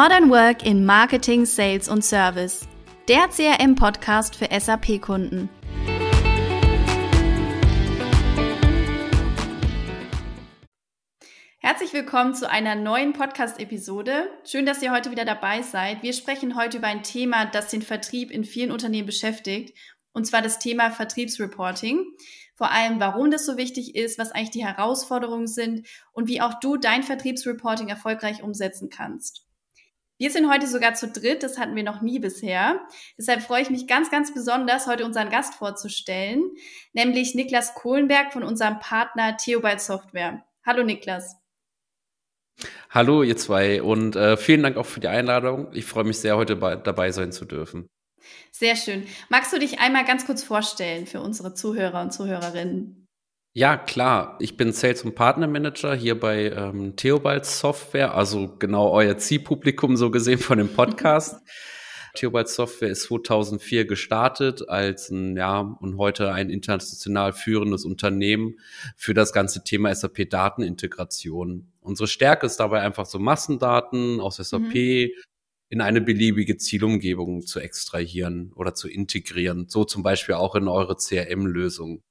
Modern Work in Marketing, Sales und Service. Der CRM-Podcast für SAP-Kunden. Herzlich willkommen zu einer neuen Podcast-Episode. Schön, dass ihr heute wieder dabei seid. Wir sprechen heute über ein Thema, das den Vertrieb in vielen Unternehmen beschäftigt, und zwar das Thema Vertriebsreporting. Vor allem, warum das so wichtig ist, was eigentlich die Herausforderungen sind und wie auch du dein Vertriebsreporting erfolgreich umsetzen kannst. Wir sind heute sogar zu dritt, das hatten wir noch nie bisher. Deshalb freue ich mich ganz, ganz besonders, heute unseren Gast vorzustellen, nämlich Niklas Kohlenberg von unserem Partner Theobald Software. Hallo Niklas. Hallo ihr zwei und äh, vielen Dank auch für die Einladung. Ich freue mich sehr, heute bei, dabei sein zu dürfen. Sehr schön. Magst du dich einmal ganz kurz vorstellen für unsere Zuhörer und Zuhörerinnen? Ja, klar. Ich bin Sales- und Partnermanager hier bei ähm, Theobald Software, also genau euer Zielpublikum so gesehen von dem Podcast. Theobald Software ist 2004 gestartet als ein, ja, und heute ein international führendes Unternehmen für das ganze Thema SAP-Datenintegration. Unsere Stärke ist dabei einfach so Massendaten aus SAP mhm. in eine beliebige Zielumgebung zu extrahieren oder zu integrieren. So zum Beispiel auch in eure CRM-Lösung.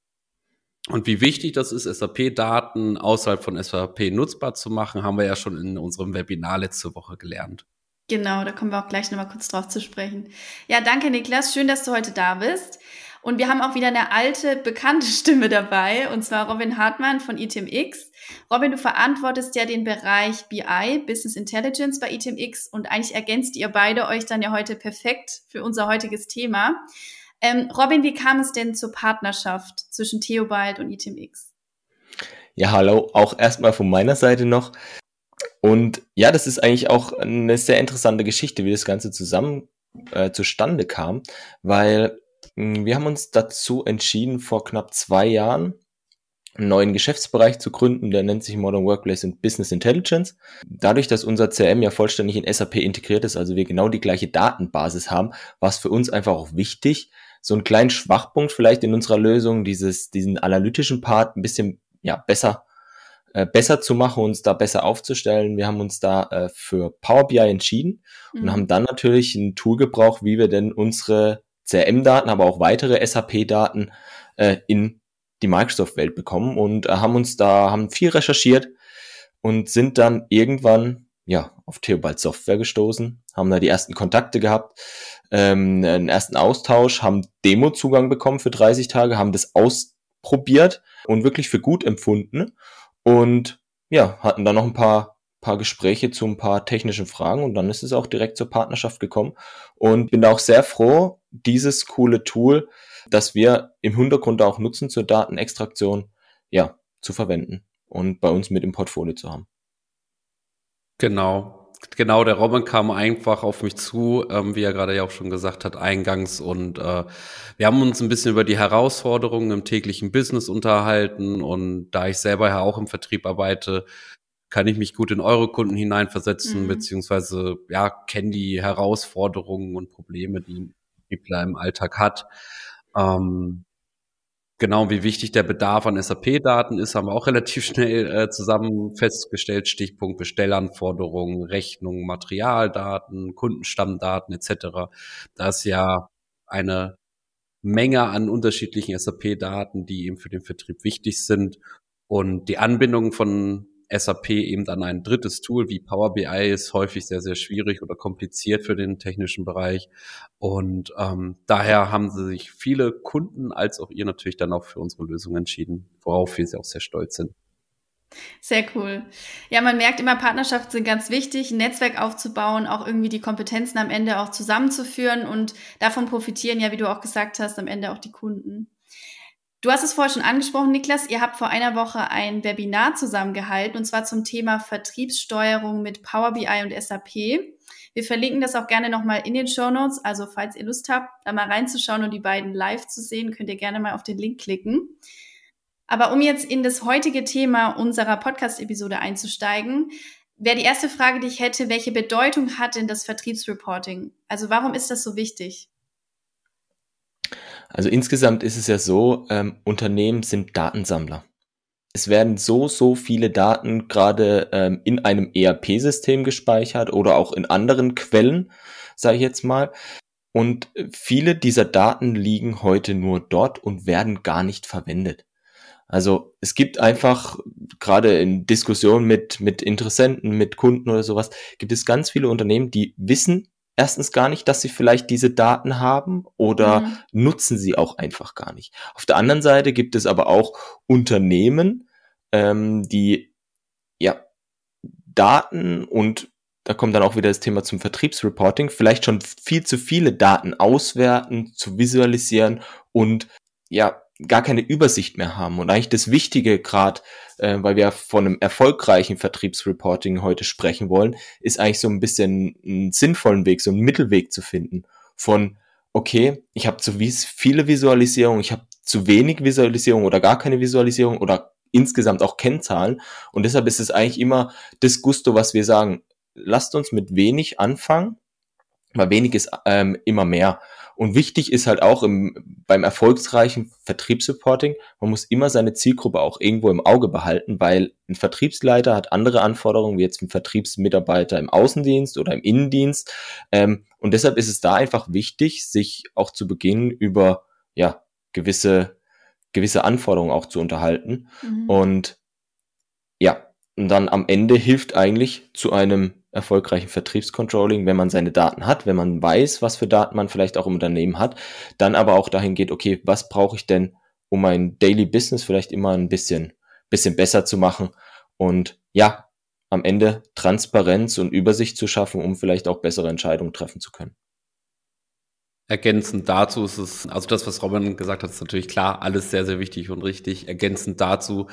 Und wie wichtig das ist, SAP-Daten außerhalb von SAP nutzbar zu machen, haben wir ja schon in unserem Webinar letzte Woche gelernt. Genau, da kommen wir auch gleich nochmal kurz drauf zu sprechen. Ja, danke Niklas, schön, dass du heute da bist. Und wir haben auch wieder eine alte, bekannte Stimme dabei, und zwar Robin Hartmann von ITMX. Robin, du verantwortest ja den Bereich BI, Business Intelligence bei ITMX, und eigentlich ergänzt ihr beide euch dann ja heute perfekt für unser heutiges Thema. Ähm, Robin, wie kam es denn zur Partnerschaft zwischen Theobald und ITMX? Ja, hallo, auch erstmal von meiner Seite noch. Und ja, das ist eigentlich auch eine sehr interessante Geschichte, wie das Ganze zusammen äh, zustande kam, weil mh, hm, wir haben uns dazu entschieden, vor knapp zwei Jahren einen neuen Geschäftsbereich zu gründen, der nennt sich Modern Workplace and Business Intelligence. Dadurch, dass unser CRM ja vollständig in SAP integriert ist, also wir genau die gleiche Datenbasis haben, war es für uns einfach auch wichtig, so einen kleinen Schwachpunkt vielleicht in unserer Lösung, dieses, diesen analytischen Part ein bisschen ja, besser, äh, besser zu machen, uns da besser aufzustellen. Wir haben uns da äh, für Power BI entschieden mhm. und haben dann natürlich ein Tool gebraucht, wie wir denn unsere CRM-Daten, aber auch weitere SAP-Daten äh, in die Microsoft-Welt bekommen und äh, haben uns da, haben viel recherchiert und sind dann irgendwann ja, auf Theobald Software gestoßen, haben da die ersten Kontakte gehabt, ähm, einen ersten Austausch, haben Demo-Zugang bekommen für 30 Tage, haben das ausprobiert und wirklich für gut empfunden und ja, hatten dann noch ein paar, paar Gespräche zu ein paar technischen Fragen und dann ist es auch direkt zur Partnerschaft gekommen und bin auch sehr froh, dieses coole Tool, das wir im Hintergrund auch nutzen zur Datenextraktion, ja, zu verwenden und bei uns mit im Portfolio zu haben. Genau. Genau, der Robin kam einfach auf mich zu, ähm, wie er gerade ja auch schon gesagt hat, eingangs. Und äh, wir haben uns ein bisschen über die Herausforderungen im täglichen Business unterhalten. Und da ich selber ja auch im Vertrieb arbeite, kann ich mich gut in eure Kunden hineinversetzen, mhm. beziehungsweise ja, kenne die Herausforderungen und Probleme, die ein Vertriebler im Alltag hat. Ähm, Genau, wie wichtig der Bedarf an SAP-Daten ist, haben wir auch relativ schnell äh, zusammen festgestellt. Stichpunkt Bestellanforderungen, Rechnungen, Materialdaten, Kundenstammdaten etc. Da ist ja eine Menge an unterschiedlichen SAP-Daten, die eben für den Vertrieb wichtig sind. Und die Anbindung von SAP eben an ein drittes Tool wie Power BI ist häufig sehr, sehr schwierig oder kompliziert für den technischen Bereich. Und ähm, daher haben sie sich viele Kunden als auch ihr natürlich dann auch für unsere Lösung entschieden, worauf wir sie auch sehr stolz sind. Sehr cool. Ja, man merkt immer, Partnerschaften sind ganz wichtig, ein Netzwerk aufzubauen, auch irgendwie die Kompetenzen am Ende auch zusammenzuführen und davon profitieren ja, wie du auch gesagt hast, am Ende auch die Kunden. Du hast es vorher schon angesprochen, Niklas. Ihr habt vor einer Woche ein Webinar zusammengehalten und zwar zum Thema Vertriebssteuerung mit Power BI und SAP. Wir verlinken das auch gerne nochmal in den Show Notes. Also falls ihr Lust habt, da mal reinzuschauen und die beiden live zu sehen, könnt ihr gerne mal auf den Link klicken. Aber um jetzt in das heutige Thema unserer Podcast-Episode einzusteigen, wäre die erste Frage, die ich hätte, welche Bedeutung hat denn das Vertriebsreporting? Also warum ist das so wichtig? Also insgesamt ist es ja so, ähm, Unternehmen sind Datensammler. es werden so, so viele Daten gerade ähm, in einem ERP-System gespeichert oder auch in anderen Quellen, sage ich jetzt mal. Und viele dieser Daten liegen heute nur dort und werden gar nicht verwendet. Also es gibt einfach, gerade in Diskussionen mit, mit Interessenten, mit Kunden oder sowas, gibt es ganz viele Unternehmen, die wissen erstens gar nicht, dass sie vielleicht diese Daten haben oder mhm. nutzen sie auch einfach gar nicht. Auf der anderen Seite gibt es aber auch Unternehmen, ähm, die ja Daten und da kommt dann auch wieder das Thema zum Vertriebsreporting, vielleicht schon viel zu viele Daten auswerten, zu visualisieren und ja, gar keine Übersicht mehr haben. Und eigentlich das Wichtige gerade, äh, weil wir von einem erfolgreichen Vertriebsreporting heute sprechen wollen, ist eigentlich so ein bisschen einen sinnvollen Weg, so einen Mittelweg zu finden. Von, okay, ich habe zu viele Visualisierungen, ich habe zu wenig Visualisierung oder gar keine Visualisierung oder insgesamt auch Kennzahlen. Und deshalb ist es eigentlich immer das Gusto, was wir sagen, lasst uns mit wenig anfangen, weil wenig ist ähm, immer mehr. Und wichtig ist halt auch im, beim erfolgsreichen Vertriebssupporting, man muss immer seine Zielgruppe auch irgendwo im Auge behalten, weil ein Vertriebsleiter hat andere Anforderungen wie jetzt ein Vertriebsmitarbeiter im Außendienst oder im Innendienst. Ähm, und deshalb ist es da einfach wichtig, sich auch zu Beginn über ja gewisse gewisse Anforderungen auch zu unterhalten. Mhm. Und ja, und dann am Ende hilft eigentlich zu einem erfolgreichen Vertriebscontrolling, wenn man seine Daten hat, wenn man weiß, was für Daten man vielleicht auch im Unternehmen hat, dann aber auch dahin geht, okay, was brauche ich denn, um mein Daily Business vielleicht immer ein bisschen, bisschen besser zu machen und ja, am Ende Transparenz und Übersicht zu schaffen, um vielleicht auch bessere Entscheidungen treffen zu können. Ergänzend dazu ist es, also das, was Robin gesagt hat, ist natürlich klar, alles sehr, sehr wichtig und richtig. Ergänzend dazu,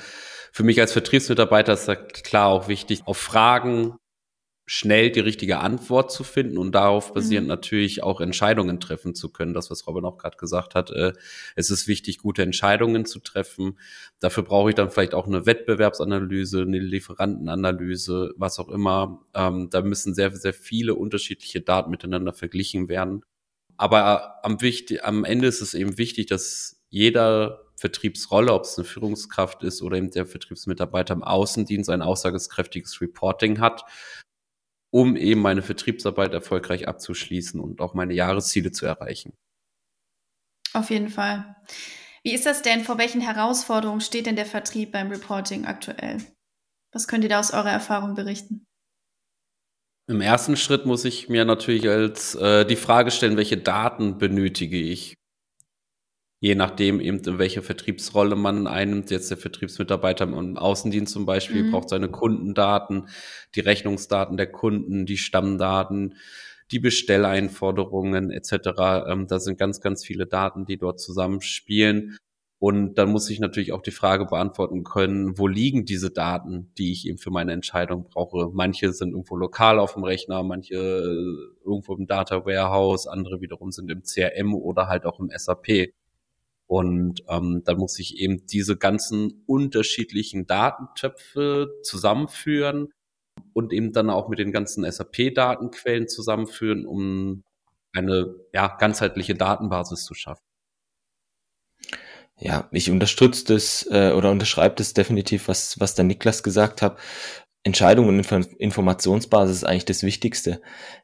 für mich als Vertriebsmitarbeiter ist da klar auch wichtig, auf Fragen schnell die richtige Antwort zu finden und darauf basierend mhm. natürlich auch Entscheidungen treffen zu können. Das, was Robin auch gerade gesagt hat, äh, es ist wichtig, gute Entscheidungen zu treffen. Dafür brauche ich dann vielleicht auch eine Wettbewerbsanalyse, eine Lieferantenanalyse, was auch immer. Ähm, da müssen sehr, sehr viele unterschiedliche Daten miteinander verglichen werden. Aber am, wichtig, am Ende ist es eben wichtig, dass jeder Vertriebsrolle, ob es eine Führungskraft ist oder eben der Vertriebsmitarbeiter im Außendienst, ein aussageskräftiges Reporting hat, um eben meine Vertriebsarbeit erfolgreich abzuschließen und auch meine Jahresziele zu erreichen. Auf jeden Fall. Wie ist das denn? Vor welchen Herausforderungen steht denn der Vertrieb beim Reporting aktuell? Was könnt ihr da aus eurer Erfahrung berichten? Im ersten Schritt muss ich mir natürlich als äh, die Frage stellen, welche Daten benötige ich? Je nachdem eben, in welche Vertriebsrolle man einnimmt. Jetzt der Vertriebsmitarbeiter im Außendienst zum Beispiel mhm. braucht seine Kundendaten, die Rechnungsdaten der Kunden, die Stammdaten, die Bestelleinforderungen etc. Ähm, da sind ganz, ganz viele Daten, die dort zusammenspielen. Und dann muss ich natürlich auch die Frage beantworten können, wo liegen diese Daten, die ich eben für meine Entscheidung brauche. Manche sind irgendwo lokal auf dem Rechner, manche äh, irgendwo im Data Warehouse, andere wiederum sind im CRM oder halt auch im SAP. Und ähm, dann muss ich eben diese ganzen unterschiedlichen Datentöpfe zusammenführen und eben dann auch mit den ganzen SAP-Datenquellen zusammenführen, um eine ja, ganzheitliche Datenbasis zu schaffen. Ja, ich unterstütze das äh, oder unterschreibe das definitiv, was, was der Niklas gesagt hat. Entscheidung und Inf Informationsbasis ist eigentlich das Wichtigste.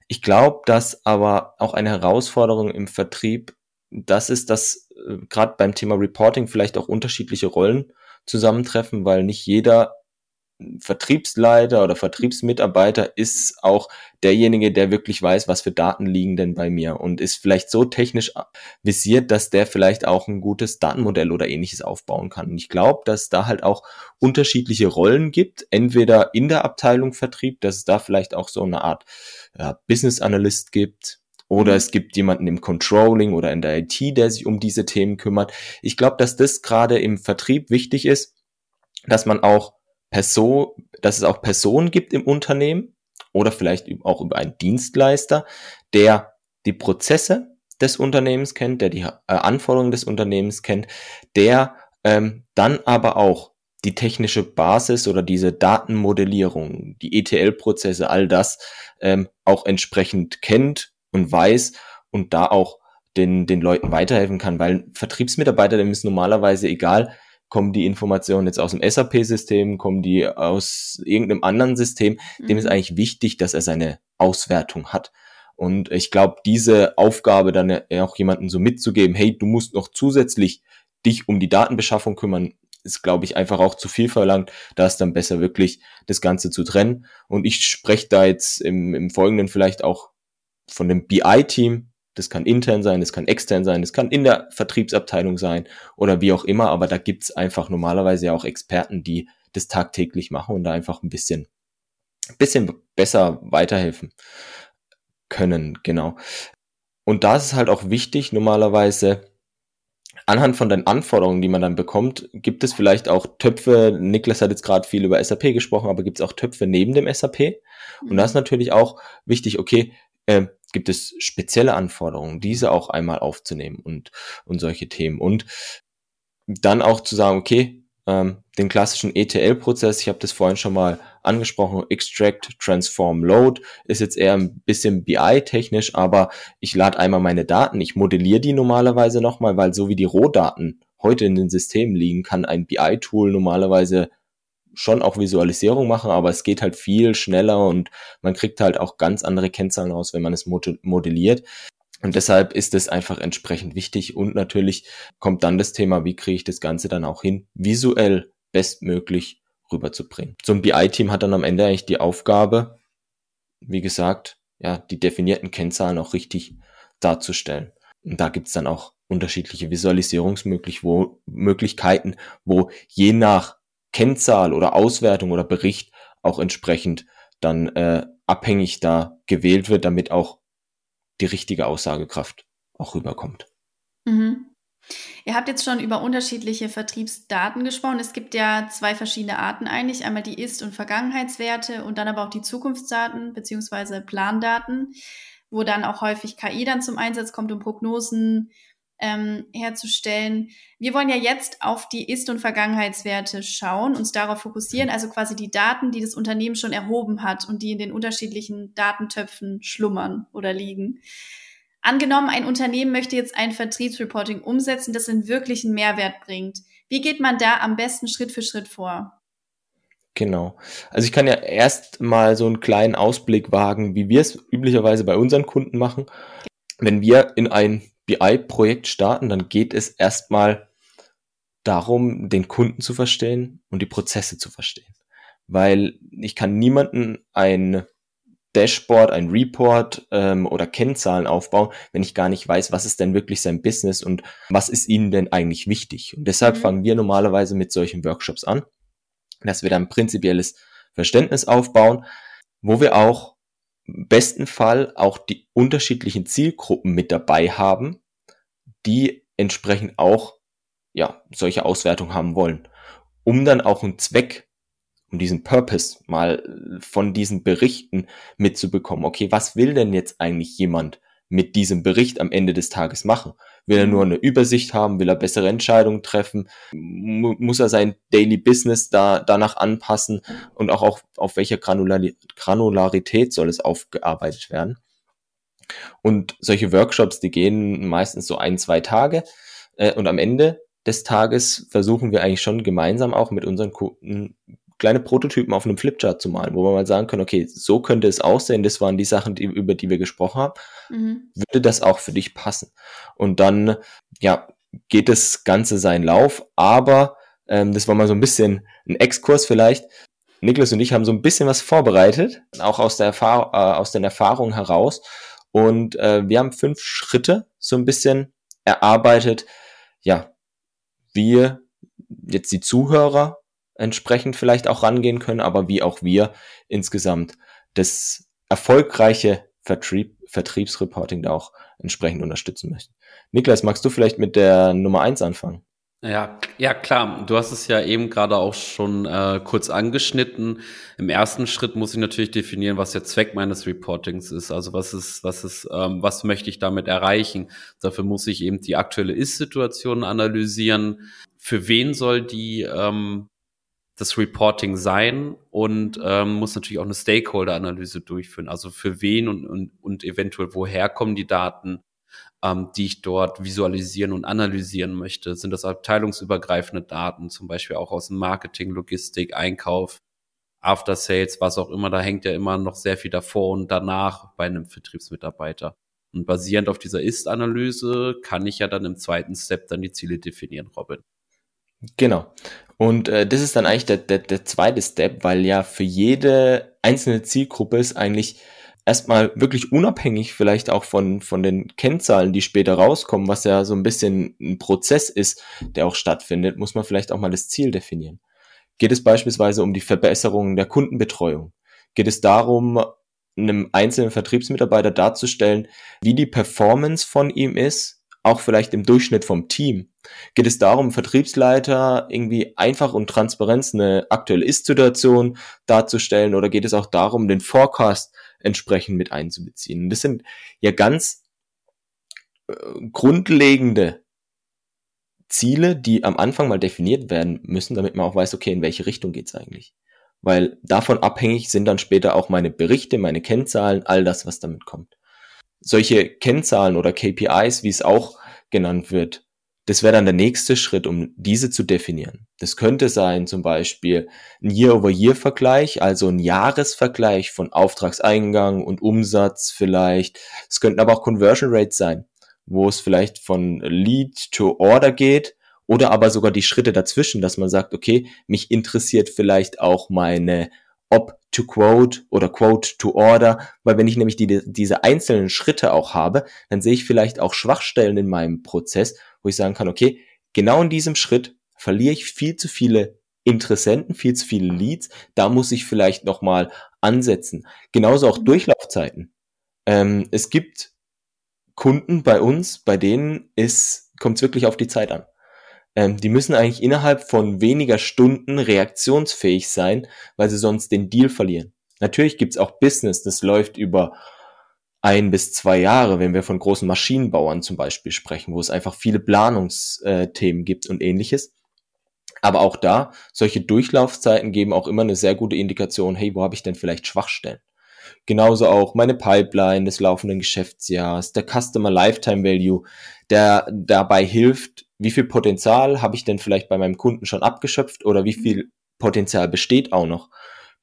Ich glaube, dass aber auch eine Herausforderung im Vertrieb das ist, dass äh, gerade beim Thema Reporting vielleicht auch unterschiedliche Rollen zusammentreffen, weil nicht jeder Vertriebsleiter oder Vertriebsmitarbeiter ist auch derjenige, der wirklich weiß, was für Daten liegen denn bei mir und ist vielleicht so technisch visiert, dass der vielleicht auch ein gutes Datenmodell oder ähnliches aufbauen kann. Und ich glaube, dass da halt auch unterschiedliche Rollen gibt, entweder in der Abteilung Vertrieb, dass es da vielleicht auch so eine Art ja, Business Analyst gibt, oder mhm. es gibt jemanden im Controlling oder in der IT, der sich um diese Themen kümmert. Ich glaube, dass das gerade im Vertrieb wichtig ist, dass man auch Person, dass es auch Personen gibt im Unternehmen oder vielleicht auch über einen Dienstleister, der die Prozesse des Unternehmens kennt, der die äh, Anforderungen des Unternehmens kennt, der ähm, dann aber auch die technische Basis oder diese Datenmodellierung, die ETL-Prozesse, all das ähm, auch entsprechend kennt und weiß und da auch den, den Leuten weiterhelfen kann, weil Vertriebsmitarbeiter, dem ist normalerweise egal, kommen die Informationen jetzt aus dem SAP-System, kommen die aus irgendeinem anderen System. Mhm. Dem ist mhm. eigentlich wichtig, dass er seine Auswertung hat. Und ich glaube, diese Aufgabe dann auch jemanden so mitzugeben, hey, du musst noch zusätzlich dich um die Datenbeschaffung kümmern, ist, glaube ich, einfach auch zu viel verlangt. Da ist dann besser wirklich das Ganze zu trennen. Und ich spreche da jetzt im, im Folgenden vielleicht auch von dem BI-Team. Das kann intern sein, das kann extern sein, das kann in der Vertriebsabteilung sein oder wie auch immer. Aber da gibt's einfach normalerweise ja auch Experten, die das tagtäglich machen und da einfach ein bisschen, bisschen besser weiterhelfen können. Genau. Und da ist es halt auch wichtig, normalerweise, anhand von den Anforderungen, die man dann bekommt, gibt es vielleicht auch Töpfe. Niklas hat jetzt gerade viel über SAP gesprochen, aber gibt es auch Töpfe neben dem SAP? Und da ist mhm. natürlich auch wichtig, okay, äh, gibt es spezielle Anforderungen, diese auch einmal aufzunehmen und, und solche Themen. Und dann auch zu sagen, okay, ähm, den klassischen ETL-Prozess, ich habe das vorhin schon mal angesprochen, Extract, Transform, Load, ist jetzt eher ein bisschen BI-technisch, aber ich lade einmal meine Daten, ich modelliere die normalerweise nochmal, weil so wie die Rohdaten heute in den Systemen liegen, kann ein BI-Tool normalerweise schon auch Visualisierung machen, aber es geht halt viel schneller und man kriegt halt auch ganz andere Kennzahlen raus, wenn man es modelliert. Und deshalb ist es einfach entsprechend wichtig und natürlich kommt dann das Thema, wie kriege ich das Ganze dann auch hin, visuell bestmöglich rüberzubringen. So ein BI-Team hat dann am Ende eigentlich die Aufgabe, wie gesagt, ja, die definierten Kennzahlen auch richtig darzustellen. Und da gibt's dann auch unterschiedliche Visualisierungsmöglichkeiten, wo je nach Kennzahl oder Auswertung oder Bericht auch entsprechend dann äh, abhängig da gewählt wird, damit auch die richtige Aussagekraft auch rüberkommt. Mhm. Ihr habt jetzt schon über unterschiedliche Vertriebsdaten gesprochen. Es gibt ja zwei verschiedene Arten eigentlich. Einmal die Ist- und Vergangenheitswerte und dann aber auch die Zukunftsdaten beziehungsweise Plandaten, wo dann auch häufig KI dann zum Einsatz kommt, um Prognosen ähm, herzustellen. Wir wollen ja jetzt auf die Ist- und Vergangenheitswerte schauen, uns darauf fokussieren, also quasi die Daten, die das Unternehmen schon erhoben hat und die in den unterschiedlichen Datentöpfen schlummern oder liegen. Angenommen, ein Unternehmen möchte jetzt ein Vertriebsreporting umsetzen, das einen wirklichen Mehrwert bringt. Wie geht man da am besten Schritt für Schritt vor? Genau. Also ich kann ja erst mal so einen kleinen Ausblick wagen, wie wir es üblicherweise bei unseren Kunden machen. Wenn wir in ein BI-Projekt starten, dann geht es erstmal darum, den Kunden zu verstehen und die Prozesse zu verstehen. Weil ich kann niemanden ein Dashboard, ein Report ähm, oder Kennzahlen aufbauen, wenn ich gar nicht weiß, was ist denn wirklich sein Business und was ist ihnen denn eigentlich wichtig. Und deshalb mhm. fangen wir normalerweise mit solchen Workshops an, dass wir dann prinzipielles Verständnis aufbauen, wo wir auch besten Fall auch die unterschiedlichen Zielgruppen mit dabei haben, die entsprechend auch ja solche Auswertungen haben wollen, um dann auch einen Zweck um diesen Purpose mal von diesen Berichten mitzubekommen. Okay, was will denn jetzt eigentlich jemand mit diesem Bericht am Ende des Tages machen? Will er nur eine Übersicht haben? Will er bessere Entscheidungen treffen? Muss er sein Daily Business da, danach anpassen? Und auch auf, auf welcher Granularität soll es aufgearbeitet werden? Und solche Workshops, die gehen meistens so ein, zwei Tage. Äh, und am Ende des Tages versuchen wir eigentlich schon gemeinsam auch mit unseren Kunden kleine Prototypen auf einem Flipchart zu malen, wo wir mal sagen können, okay, so könnte es aussehen, das waren die Sachen, die, über die wir gesprochen haben. Mhm. Würde das auch für dich passen? Und dann, ja, geht das Ganze seinen Lauf, aber ähm, das war mal so ein bisschen ein Exkurs vielleicht. Niklas und ich haben so ein bisschen was vorbereitet, auch aus der Erfahrung, äh, aus den Erfahrungen heraus. Und äh, wir haben fünf Schritte so ein bisschen erarbeitet, ja, wie jetzt die Zuhörer entsprechend vielleicht auch rangehen können, aber wie auch wir insgesamt das erfolgreiche Vertrieb, Vertriebsreporting da auch entsprechend unterstützen möchten. Niklas, magst du vielleicht mit der Nummer eins anfangen? Ja, ja klar. Du hast es ja eben gerade auch schon äh, kurz angeschnitten. Im ersten Schritt muss ich natürlich definieren, was der Zweck meines Reportings ist. Also was ist, was ist, ähm, was möchte ich damit erreichen? Dafür muss ich eben die aktuelle Ist-Situation analysieren. Für wen soll die ähm, das Reporting sein und ähm, muss natürlich auch eine Stakeholder-Analyse durchführen. Also für wen und, und, und eventuell woher kommen die Daten? ähm, die ich dort visualisieren und analysieren möchte? Sind das abteilungsübergreifende Daten, zum Beispiel auch aus Marketing, Logistik, Einkauf, After Sales, was auch immer? Da hängt ja immer noch sehr viel davor und danach bei einem Vertriebsmitarbeiter. Und basierend auf dieser Ist-Analyse kann ich ja dann im zweiten Step dann die Ziele definieren, Robin. Genau. Und äh, das ist dann eigentlich der, der, der zweite Step, weil ja für jede einzelne Zielgruppe ist eigentlich erstmal wirklich unabhängig vielleicht auch von, von den Kennzahlen, die später rauskommen, was ja so ein bisschen ein Prozess ist, der auch stattfindet, muss man vielleicht auch mal das Ziel definieren. Geht es beispielsweise um die Verbesserung der Kundenbetreuung? Geht es darum, einem einzelnen Vertriebsmitarbeiter darzustellen, wie die Performance von ihm ist, auch vielleicht im Durchschnitt vom Team? Geht es darum, Vertriebsleiter irgendwie einfach und transparent eine aktuelle Ist-Situation darzustellen oder geht es auch darum, den Forecast entsprechend mit einzubeziehen. Das sind ja ganz äh, grundlegende Ziele, die am Anfang mal definiert werden müssen, damit man auch weiß, okay, in welche Richtung geht's eigentlich. Weil davon abhängig sind dann später auch meine Berichte, meine Kennzahlen, all das, was damit kommt. Solche Kennzahlen oder KPIs, wie es auch genannt wird, das wäre dann der nächste Schritt, um diese zu definieren. Das könnte sein zum Beispiel ein Year-over-Year-Vergleich, also ein Jahresvergleich von Auftragseingang und Umsatz vielleicht. Es könnten aber auch Conversion Rates sein, wo es vielleicht von Lead to Order geht oder aber sogar die Schritte dazwischen, dass man sagt, okay, mich interessiert vielleicht auch meine Op to Quote oder Quote to Order, weil wenn ich nämlich die, diese einzelnen Schritte auch habe, dann sehe ich vielleicht auch Schwachstellen in meinem Prozess wo ich sagen kann, okay, genau in diesem Schritt verliere ich viel zu viele Interessenten, viel zu viele Leads, da muss ich vielleicht nochmal ansetzen. Genauso auch Durchlaufzeiten. Ähm, es gibt Kunden bei uns, bei denen kommt es wirklich auf die Zeit an. Ähm, die müssen eigentlich innerhalb von weniger Stunden reaktionsfähig sein, weil sie sonst den Deal verlieren. Natürlich gibt's auch Business, das läuft über ein bis zwei Jahre, wenn wir von großen Maschinenbauern zum Beispiel sprechen, wo es einfach viele Planungsthemen gibt und ähnliches. Aber auch da, solche Durchlaufzeiten geben auch immer eine sehr gute Indikation, hey, wo habe ich denn vielleicht Schwachstellen? Genauso auch meine Pipeline des laufenden Geschäftsjahres, der Customer Lifetime Value, der dabei hilft, wie viel Potenzial habe ich denn vielleicht bei meinem Kunden schon abgeschöpft oder wie viel Potenzial besteht auch noch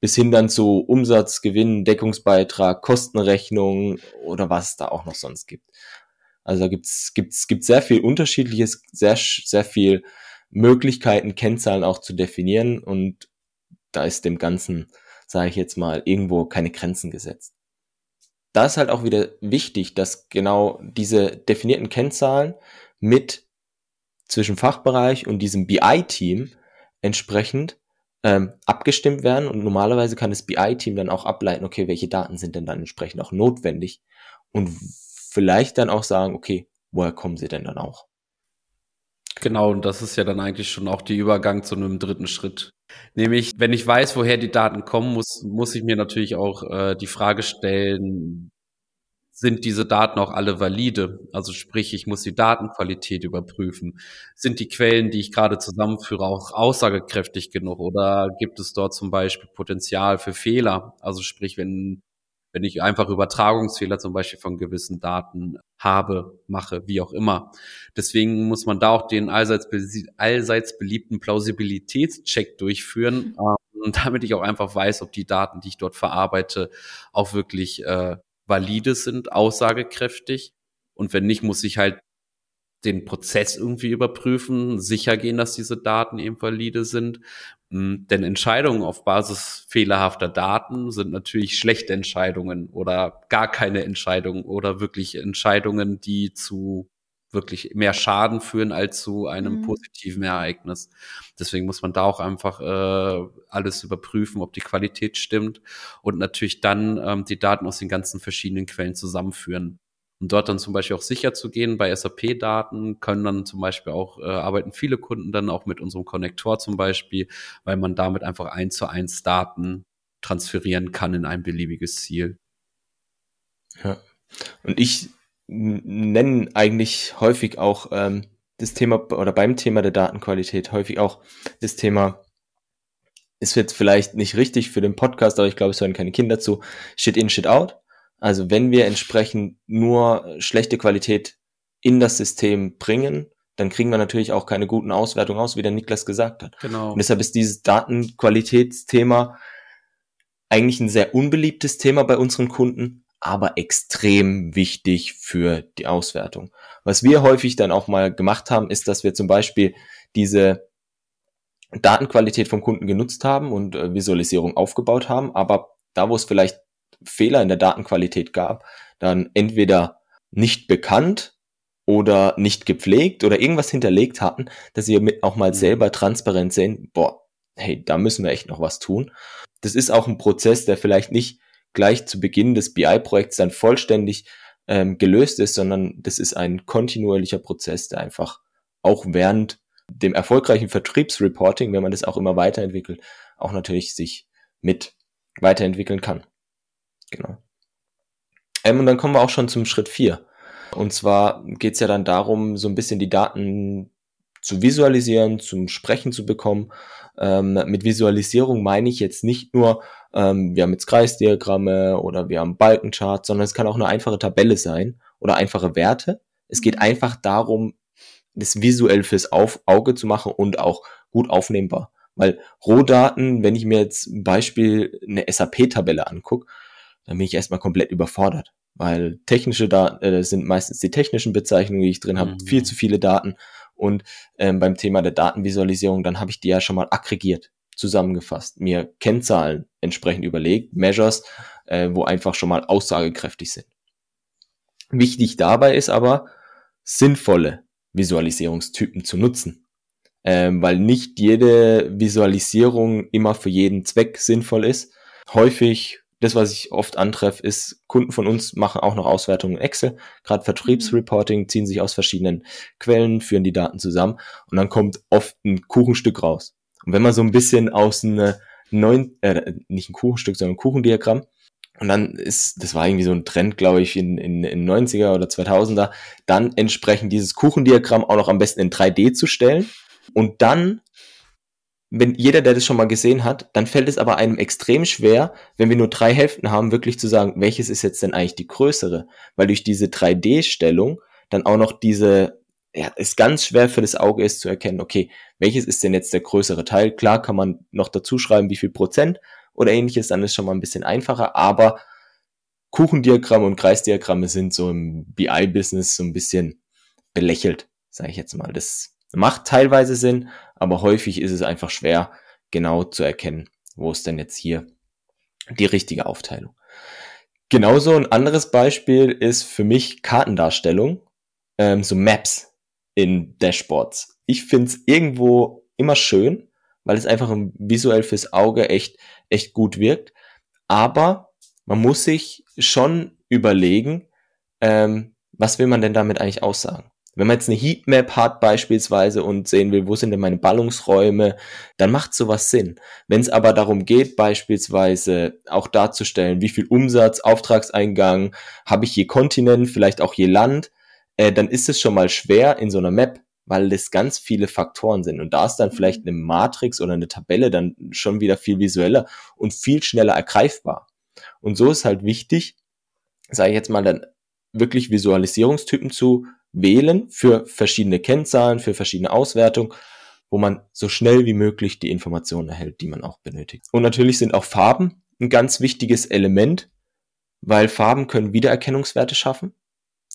bis hin dann zu Umsatz, Gewinn, Deckungsbeitrag, Kostenrechnung oder was es da auch noch sonst gibt. Also da gibt's gibt's gibt sehr viel unterschiedliches, sehr sehr viel Möglichkeiten, Kennzahlen auch zu definieren und da ist dem Ganzen, sage ich jetzt mal, irgendwo keine Grenzen gesetzt. Da ist halt auch wieder wichtig, dass genau diese definierten Kennzahlen mit zwischen Fachbereich und diesem BI-Team entsprechend ähm, abgestimmt werden und normalerweise kann das BI-Team dann auch ableiten, okay, welche Daten sind denn dann entsprechend auch notwendig und vielleicht dann auch sagen, okay, woher kommen sie denn dann auch? Genau, und das ist ja dann eigentlich schon auch die Übergang zu einem dritten Schritt. Nämlich, wenn ich weiß, woher die Daten kommen, muss, muss ich mir natürlich auch äh, die Frage stellen, sind diese Daten auch alle valide? Also sprich, ich muss die Datenqualität überprüfen. Sind die Quellen, die ich gerade zusammenführe, auch aussagekräftig genug? Oder gibt es dort zum Beispiel Potenzial für Fehler? Also sprich, wenn, wenn ich einfach Übertragungsfehler zum Beispiel von gewissen Daten habe, mache, wie auch immer. Deswegen muss man da auch den allseits, allseits beliebten Plausibilitätscheck durchführen, äh, damit ich auch einfach weiß, ob die Daten, die ich dort verarbeite, auch wirklich äh, valide sind, aussagekräftig. Und wenn nicht, muss ich halt den Prozess irgendwie überprüfen, sicher gehen, dass diese Daten eben valide sind. Hm, denn Entscheidungen auf Basis fehlerhafter Daten sind natürlich schlechte Entscheidungen oder gar keine Entscheidungen oder wirklich Entscheidungen, die zu wirklich mehr Schaden führen als zu einem mhm. positiven Ereignis. Deswegen muss man da auch einfach äh, alles überprüfen, ob die Qualität stimmt und natürlich dann ähm, die Daten aus den ganzen verschiedenen Quellen zusammenführen. Und dort dann zum Beispiel auch sicher zu gehen, bei SAP-Daten können dann zum Beispiel auch, äh, arbeiten viele Kunden dann auch mit unserem Konnektor zum Beispiel, weil man damit einfach eins zu eins Daten transferieren kann in ein beliebiges Ziel. Ja. Und ich nennen eigentlich häufig auch ähm, das Thema oder beim Thema der Datenqualität häufig auch das Thema, ist jetzt vielleicht nicht richtig für den Podcast, aber ich glaube, es hören keine Kinder zu, Shit in, Shit out. Also wenn wir entsprechend nur schlechte Qualität in das System bringen, dann kriegen wir natürlich auch keine guten Auswertungen aus, wie der Niklas gesagt hat. Genau. Und deshalb ist dieses Datenqualitätsthema eigentlich ein sehr unbeliebtes Thema bei unseren Kunden, aber extrem wichtig für die Auswertung. Was wir häufig dann auch mal gemacht haben, ist, dass wir zum Beispiel diese Datenqualität vom Kunden genutzt haben und äh, Visualisierung aufgebaut haben, aber da, wo es vielleicht Fehler in der Datenqualität gab, dann entweder nicht bekannt oder nicht gepflegt oder irgendwas hinterlegt hatten, dass wir mit auch mal mhm. selber transparent sehen, boah, hey, da müssen wir echt noch was tun. Das ist auch ein Prozess, der vielleicht nicht gleich zu Beginn des BI-Projekts dann vollständig ähm, gelöst ist, sondern das ist ein kontinuierlicher Prozess, der einfach auch während dem erfolgreichen Vertriebsreporting, wenn man das auch immer weiterentwickelt, auch natürlich sich mit weiterentwickeln kann. Genau. Ähm, und dann kommen wir auch schon zum Schritt vier. Und zwar geht es ja dann darum, so ein bisschen die Daten zu visualisieren, zum Sprechen zu bekommen. Ähm, mit Visualisierung meine ich jetzt nicht nur, ähm, wir haben jetzt Kreisdiagramme oder wir haben Balkencharts, sondern es kann auch eine einfache Tabelle sein oder einfache Werte. Es geht mhm. einfach darum, das visuell fürs Auf Auge zu machen und auch gut aufnehmbar. Weil Rohdaten, wenn ich mir jetzt ein Beispiel eine SAP-Tabelle angucke, dann bin ich erstmal komplett überfordert. Weil technische Daten äh, sind meistens die technischen Bezeichnungen, die ich drin habe, mhm. viel zu viele Daten. Und ähm, beim Thema der Datenvisualisierung, dann habe ich die ja schon mal aggregiert, zusammengefasst, mir Kennzahlen entsprechend überlegt, Measures, äh, wo einfach schon mal aussagekräftig sind. Wichtig dabei ist aber, sinnvolle Visualisierungstypen zu nutzen. Ähm, weil nicht jede Visualisierung immer für jeden Zweck sinnvoll ist. Häufig, das was ich oft antreffe, ist, Kunden von uns machen auch noch Auswertungen in Excel. Gerade Vertriebsreporting ziehen sich aus verschiedenen Quellen, führen die Daten zusammen und dann kommt oft ein Kuchenstück raus. Und wenn man so ein bisschen aus einem neun, äh, nicht ein Kuchenstück, sondern ein Kuchendiagramm und dann ist, das war irgendwie so ein Trend, glaube ich, in, in, in 90er oder 2000er, dann entsprechend dieses Kuchendiagramm auch noch am besten in 3D zu stellen. Und dann, wenn jeder, der das schon mal gesehen hat, dann fällt es aber einem extrem schwer, wenn wir nur drei Hälften haben, wirklich zu sagen, welches ist jetzt denn eigentlich die größere? Weil durch diese 3D-Stellung dann auch noch diese, ja, ist ganz schwer für das Auge ist zu erkennen, okay, welches ist denn jetzt der größere Teil? Klar kann man noch dazu schreiben, wie viel Prozent, oder ähnliches, dann ist schon mal ein bisschen einfacher, aber Kuchendiagramme und Kreisdiagramme sind so im BI-Business so ein bisschen belächelt, sage ich jetzt mal. Das macht teilweise Sinn, aber häufig ist es einfach schwer, genau zu erkennen, wo ist denn jetzt hier die richtige Aufteilung. Genauso ein anderes Beispiel ist für mich Kartendarstellung, ähm, so Maps in Dashboards. Ich finde es irgendwo immer schön, weil es einfach visuell fürs Auge echt echt gut wirkt. Aber man muss sich schon überlegen, ähm, was will man denn damit eigentlich aussagen? Wenn man jetzt eine Heatmap hat beispielsweise und sehen will, wo sind denn meine Ballungsräume, dann macht sowas Sinn. Wenn es aber darum geht, beispielsweise auch darzustellen, wie viel Umsatz, Auftragseingang, habe ich je Kontinent, vielleicht auch je Land, äh, dann ist es schon mal schwer in so einer Map weil es ganz viele Faktoren sind. Und da ist dann vielleicht mhm. eine Matrix oder eine Tabelle dann schon wieder viel visueller und viel schneller ergreifbar. Und so ist halt wichtig, sage ich jetzt mal, dann wirklich Visualisierungstypen zu wählen für verschiedene Kennzahlen, für verschiedene Auswertungen, wo man so schnell wie möglich die Informationen erhält, die man auch benötigt. Und natürlich sind auch Farben ein ganz wichtiges Element, weil Farben können Wiedererkennungswerte schaffen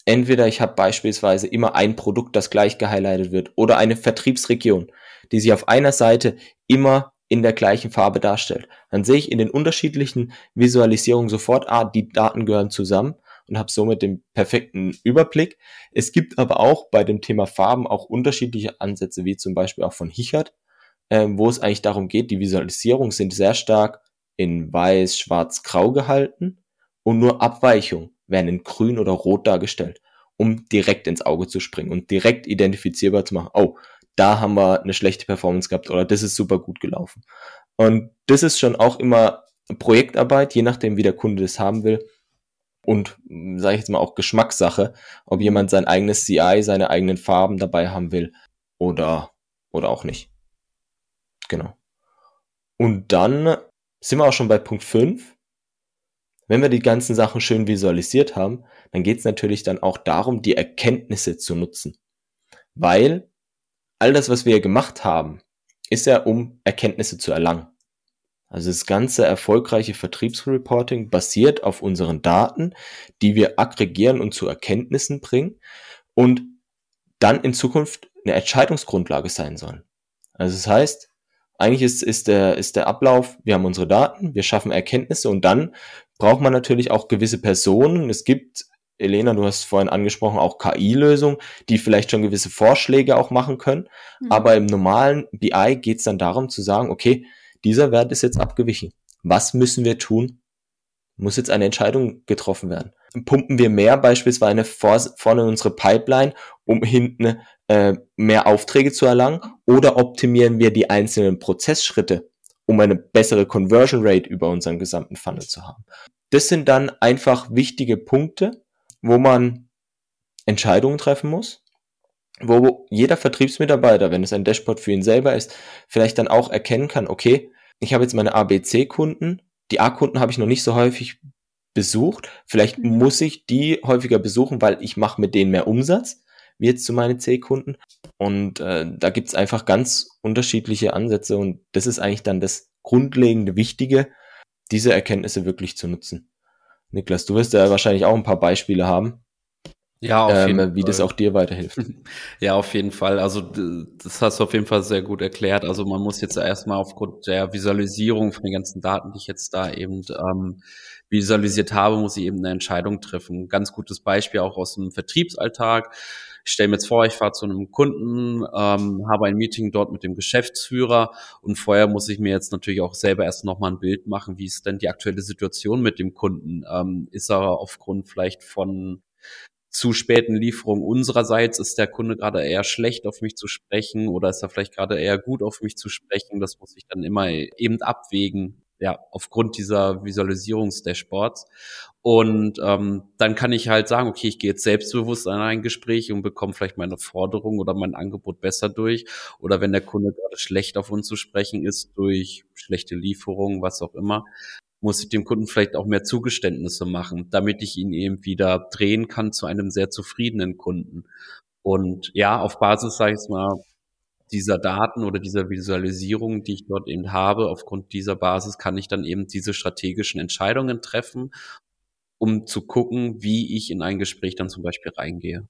entweder ich habe beispielsweise immer ein Produkt, das gleich gehighlightet wird, oder eine Vertriebsregion, die sich auf einer Seite immer in der gleichen Farbe darstellt. Dann sehe ich in den unterschiedlichen Visualisierungen sofort, ah, die Daten gehören zusammen und habe somit den perfekten Überblick. Es gibt aber auch bei dem Thema Farben auch unterschiedliche Ansätze, wie zum Beispiel auch von Hichert, äh, wo es eigentlich darum geht, die Visualisierungen sind sehr stark in weiß, schwarz, grau gehalten und nur Abweichungen werden in grün oder rot dargestellt, um direkt ins Auge zu springen und direkt identifizierbar zu machen. Oh, da haben wir eine schlechte Performance gehabt oder das ist super gut gelaufen. Und das ist schon auch immer Projektarbeit, je nachdem, wie der Kunde das haben will. Und sage ich jetzt mal auch Geschmackssache, ob jemand sein eigenes CI, seine eigenen Farben dabei haben will oder, oder auch nicht. Genau. Und dann sind wir auch schon bei Punkt 5. Wenn wir die ganzen Sachen schön visualisiert haben, dann geht es natürlich dann auch darum, die Erkenntnisse zu nutzen. Weil all das, was wir gemacht haben, ist ja, um Erkenntnisse zu erlangen. Also das ganze erfolgreiche Vertriebsreporting basiert auf unseren Daten, die wir aggregieren und zu Erkenntnissen bringen und dann in Zukunft eine Entscheidungsgrundlage sein sollen. Also das heißt, eigentlich ist, ist, der, ist der Ablauf, wir haben unsere Daten, wir schaffen Erkenntnisse und dann braucht man natürlich auch gewisse Personen. Es gibt, Elena, du hast vorhin angesprochen, auch KI-Lösungen, die vielleicht schon gewisse Vorschläge auch machen können. Mhm. Aber im normalen BI geht es dann darum zu sagen, okay, dieser Wert ist jetzt abgewichen. Was müssen wir tun? Muss jetzt eine Entscheidung getroffen werden. Pumpen wir mehr beispielsweise vorne in unsere Pipeline, um hinten äh, mehr Aufträge zu erlangen? Oder optimieren wir die einzelnen Prozessschritte, um eine bessere Conversion Rate über unseren gesamten Funnel zu haben? Das sind dann einfach wichtige Punkte, wo man Entscheidungen treffen muss, wo jeder Vertriebsmitarbeiter, wenn es ein Dashboard für ihn selber ist, vielleicht dann auch erkennen kann, okay, ich habe jetzt meine ABC-Kunden, die A-Kunden habe ich noch nicht so häufig besucht, vielleicht mhm. muss ich die häufiger besuchen, weil ich mache mit denen mehr Umsatz, wie jetzt zu meinen C-Kunden. Und äh, da gibt's einfach ganz unterschiedliche Ansätze und das ist eigentlich dann das grundlegende Wichtige, diese Erkenntnisse wirklich zu nutzen. Niklas, du wirst ja wahrscheinlich auch ein paar Beispiele haben. Ja, auf ähm, jeden wie Fall. das auch dir weiterhilft. Ja, auf jeden Fall. Also das hast du auf jeden Fall sehr gut erklärt. Also man muss jetzt erstmal aufgrund der Visualisierung von den ganzen Daten, die ich jetzt da eben ähm, visualisiert habe, muss ich eben eine Entscheidung treffen. Ganz gutes Beispiel auch aus dem Vertriebsalltag. Ich stelle mir jetzt vor, ich fahre zu einem Kunden, ähm, habe ein Meeting dort mit dem Geschäftsführer und vorher muss ich mir jetzt natürlich auch selber erst nochmal ein Bild machen, wie ist denn die aktuelle Situation mit dem Kunden? Ähm, ist er aufgrund vielleicht von zu späten Lieferung unsererseits ist der Kunde gerade eher schlecht auf mich zu sprechen oder ist er vielleicht gerade eher gut auf mich zu sprechen. Das muss ich dann immer eben abwägen, ja, aufgrund dieser Visualisierungsdashboards. Und ähm, dann kann ich halt sagen, okay, ich gehe jetzt selbstbewusst an ein Gespräch und bekomme vielleicht meine Forderung oder mein Angebot besser durch. Oder wenn der Kunde gerade schlecht auf uns zu sprechen ist, durch schlechte Lieferungen, was auch immer, muss ich dem Kunden vielleicht auch mehr Zugeständnisse machen, damit ich ihn eben wieder drehen kann zu einem sehr zufriedenen Kunden. Und ja, auf Basis, sage ich mal, dieser Daten oder dieser Visualisierung, die ich dort eben habe, aufgrund dieser Basis kann ich dann eben diese strategischen Entscheidungen treffen, um zu gucken, wie ich in ein Gespräch dann zum Beispiel reingehe.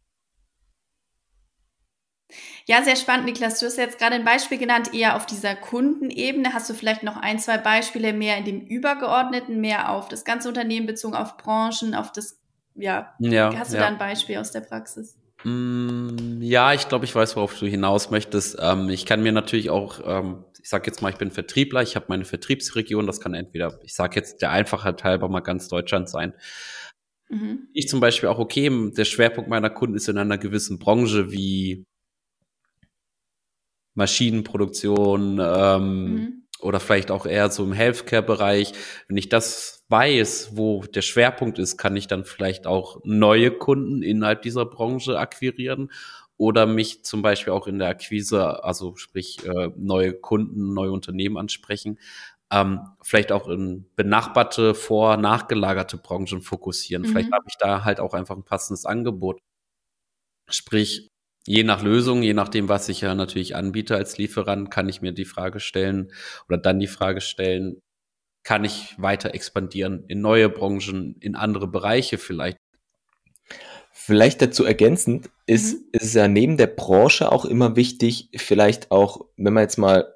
Ja, sehr spannend, Niklas. Du hast jetzt gerade ein Beispiel genannt, eher auf dieser Kundenebene. Hast du vielleicht noch ein, zwei Beispiele mehr in dem Übergeordneten, mehr auf das ganze Unternehmen bezogen, auf Branchen, auf das, ja, ja hast du ja. da ein Beispiel aus der Praxis? Mm, ja, ich glaube, ich weiß, worauf du hinaus möchtest. Ähm, ich kann mir natürlich auch, ähm, ich sage jetzt mal, ich bin Vertriebler, ich habe meine Vertriebsregion, das kann entweder, ich sage jetzt der Einfachheit halber mal ganz Deutschland sein. Mhm. Ich zum Beispiel auch, okay, der Schwerpunkt meiner Kunden ist in einer gewissen Branche wie Maschinenproduktion ähm, mhm. oder vielleicht auch eher so im Healthcare-Bereich. Wenn ich das weiß, wo der Schwerpunkt ist, kann ich dann vielleicht auch neue Kunden innerhalb dieser Branche akquirieren oder mich zum Beispiel auch in der Akquise, also sprich äh, neue Kunden, neue Unternehmen ansprechen, ähm, vielleicht auch in benachbarte, vor, nachgelagerte Branchen fokussieren. Mhm. Vielleicht habe ich da halt auch einfach ein passendes Angebot. Sprich, je nach Lösung, je nachdem, was ich ja natürlich anbiete als Lieferant, kann ich mir die Frage stellen oder dann die Frage stellen, kann ich weiter expandieren in neue Branchen, in andere Bereiche vielleicht? Vielleicht dazu ergänzend ist, mhm. ist es ja neben der Branche auch immer wichtig, vielleicht auch, wenn man jetzt mal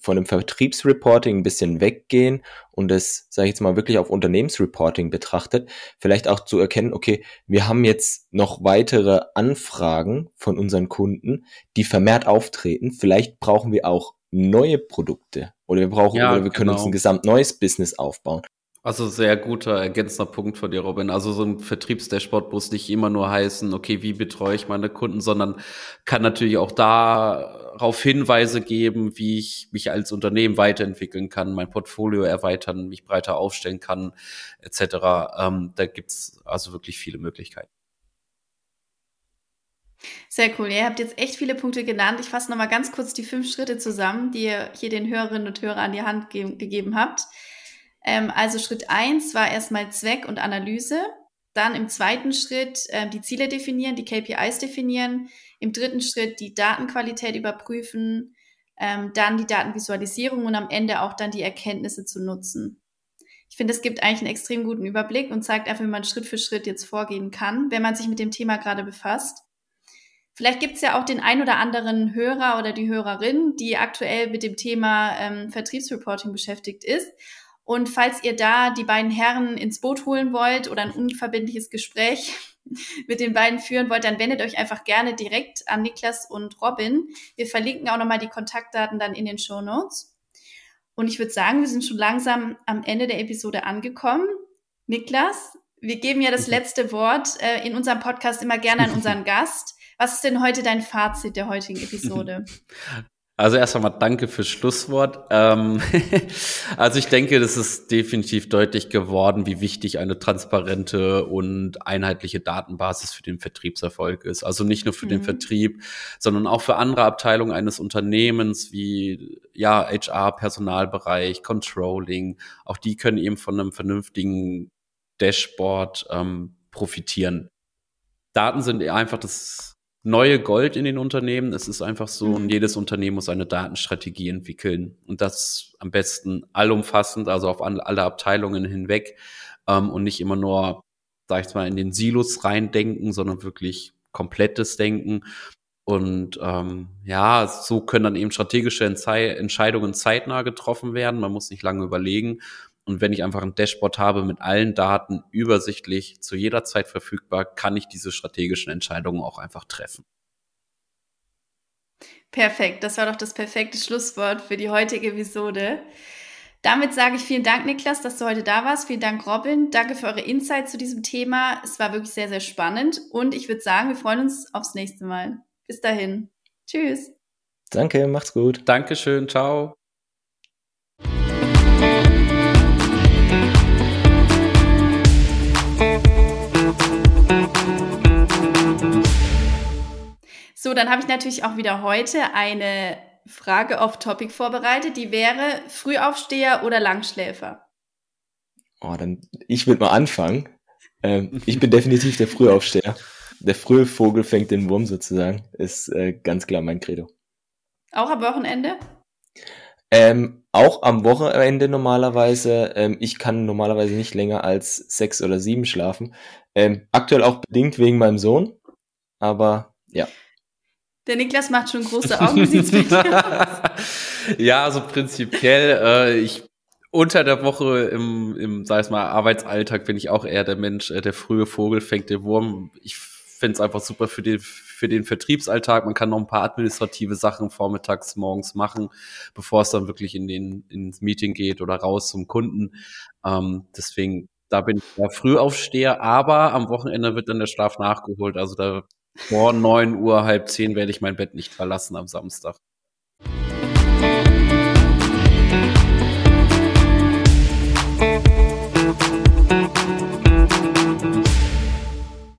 von dem Vertriebsreporting ein bisschen weggehen und es, sage ich jetzt mal, wirklich auf Unternehmensreporting betrachtet, vielleicht auch zu erkennen, okay, wir haben jetzt noch weitere Anfragen von unseren Kunden, die vermehrt auftreten. Vielleicht brauchen wir auch neue Produkte oder wir brauchen ja, oder wir können genau. uns ein gesamt neues Business aufbauen. Also sehr guter ergänzender Punkt von dir, Robin. Also so ein Vertriebsdashboard muss nicht immer nur heißen, okay, wie betreue ich meine Kunden, sondern kann natürlich auch darauf Hinweise geben, wie ich mich als Unternehmen weiterentwickeln kann, mein Portfolio erweitern, mich breiter aufstellen kann, etc. Ähm, da gibt's also wirklich viele Möglichkeiten. Sehr cool. Ihr habt jetzt echt viele Punkte genannt. Ich fasse nochmal ganz kurz die fünf Schritte zusammen, die ihr hier den Hörerinnen und Hörern an die Hand ge gegeben habt. Ähm, also Schritt eins war erstmal Zweck und Analyse. Dann im zweiten Schritt äh, die Ziele definieren, die KPIs definieren. Im dritten Schritt die Datenqualität überprüfen. Ähm, dann die Datenvisualisierung und am Ende auch dann die Erkenntnisse zu nutzen. Ich finde, es gibt eigentlich einen extrem guten Überblick und zeigt einfach, wie man Schritt für Schritt jetzt vorgehen kann, wenn man sich mit dem Thema gerade befasst. Vielleicht gibt es ja auch den ein oder anderen Hörer oder die Hörerin, die aktuell mit dem Thema ähm, Vertriebsreporting beschäftigt ist und falls ihr da die beiden Herren ins Boot holen wollt oder ein unverbindliches Gespräch mit den beiden führen wollt, dann wendet euch einfach gerne direkt an Niklas und Robin. Wir verlinken auch nochmal die Kontaktdaten dann in den Show Notes. Und ich würde sagen, wir sind schon langsam am Ende der Episode angekommen. Niklas, wir geben ja das letzte Wort äh, in unserem Podcast immer gerne an unseren Gast. Was ist denn heute dein Fazit der heutigen Episode? Also erst einmal danke fürs Schlusswort. Ähm, also ich denke, das ist definitiv deutlich geworden, wie wichtig eine transparente und einheitliche Datenbasis für den Vertriebserfolg ist. Also nicht nur für mhm. den Vertrieb, sondern auch für andere Abteilungen eines Unternehmens wie ja HR, Personalbereich, Controlling. Auch die können eben von einem vernünftigen Dashboard ähm, profitieren. Daten sind einfach das neue Gold in den Unternehmen. Es ist einfach so, und mhm. jedes Unternehmen muss eine Datenstrategie entwickeln. Und das am besten allumfassend, also auf alle Abteilungen hinweg ähm, und nicht immer nur, sag ich mal, in den Silos reindenken, sondern wirklich komplettes Denken. Und ähm, ja, so können dann eben strategische Entscheidungen zeitnah getroffen werden. Man muss nicht lange überlegen. Und wenn ich einfach ein Dashboard habe mit allen Daten übersichtlich zu jeder Zeit verfügbar, kann ich diese strategischen Entscheidungen auch einfach treffen. Perfekt, das war doch das perfekte Schlusswort für die heutige Episode. Damit sage ich vielen Dank, Niklas, dass du heute da warst. Vielen Dank, Robin. Danke für eure Insights zu diesem Thema. Es war wirklich sehr, sehr spannend. Und ich würde sagen, wir freuen uns aufs nächste Mal. Bis dahin. Tschüss. Danke, macht's gut. Dankeschön, ciao. So, dann habe ich natürlich auch wieder heute eine Frage auf Topic vorbereitet, die wäre Frühaufsteher oder Langschläfer? Oh, dann ich würde mal anfangen. Ähm, ich bin definitiv der Frühaufsteher. Der frühe Vogel fängt den Wurm sozusagen. Ist äh, ganz klar mein Credo. Auch am Wochenende? Ähm, auch am Wochenende normalerweise. Ähm, ich kann normalerweise nicht länger als sechs oder sieben schlafen. Ähm, aktuell auch bedingt wegen meinem Sohn. Aber ja. Der Niklas macht schon große Augen. Sieht's aus? ja, also prinzipiell, äh, ich unter der Woche im, im, sag ich mal, Arbeitsalltag bin ich auch eher der Mensch, äh, der frühe Vogel fängt den Wurm. Ich finde es einfach super für den, für den Vertriebsalltag. Man kann noch ein paar administrative Sachen vormittags, morgens machen, bevor es dann wirklich in den, ins Meeting geht oder raus zum Kunden. Ähm, deswegen, da bin ich ja früh aufsteher, aber am Wochenende wird dann der Schlaf nachgeholt. Also da vor neun Uhr, halb zehn werde ich mein Bett nicht verlassen am Samstag.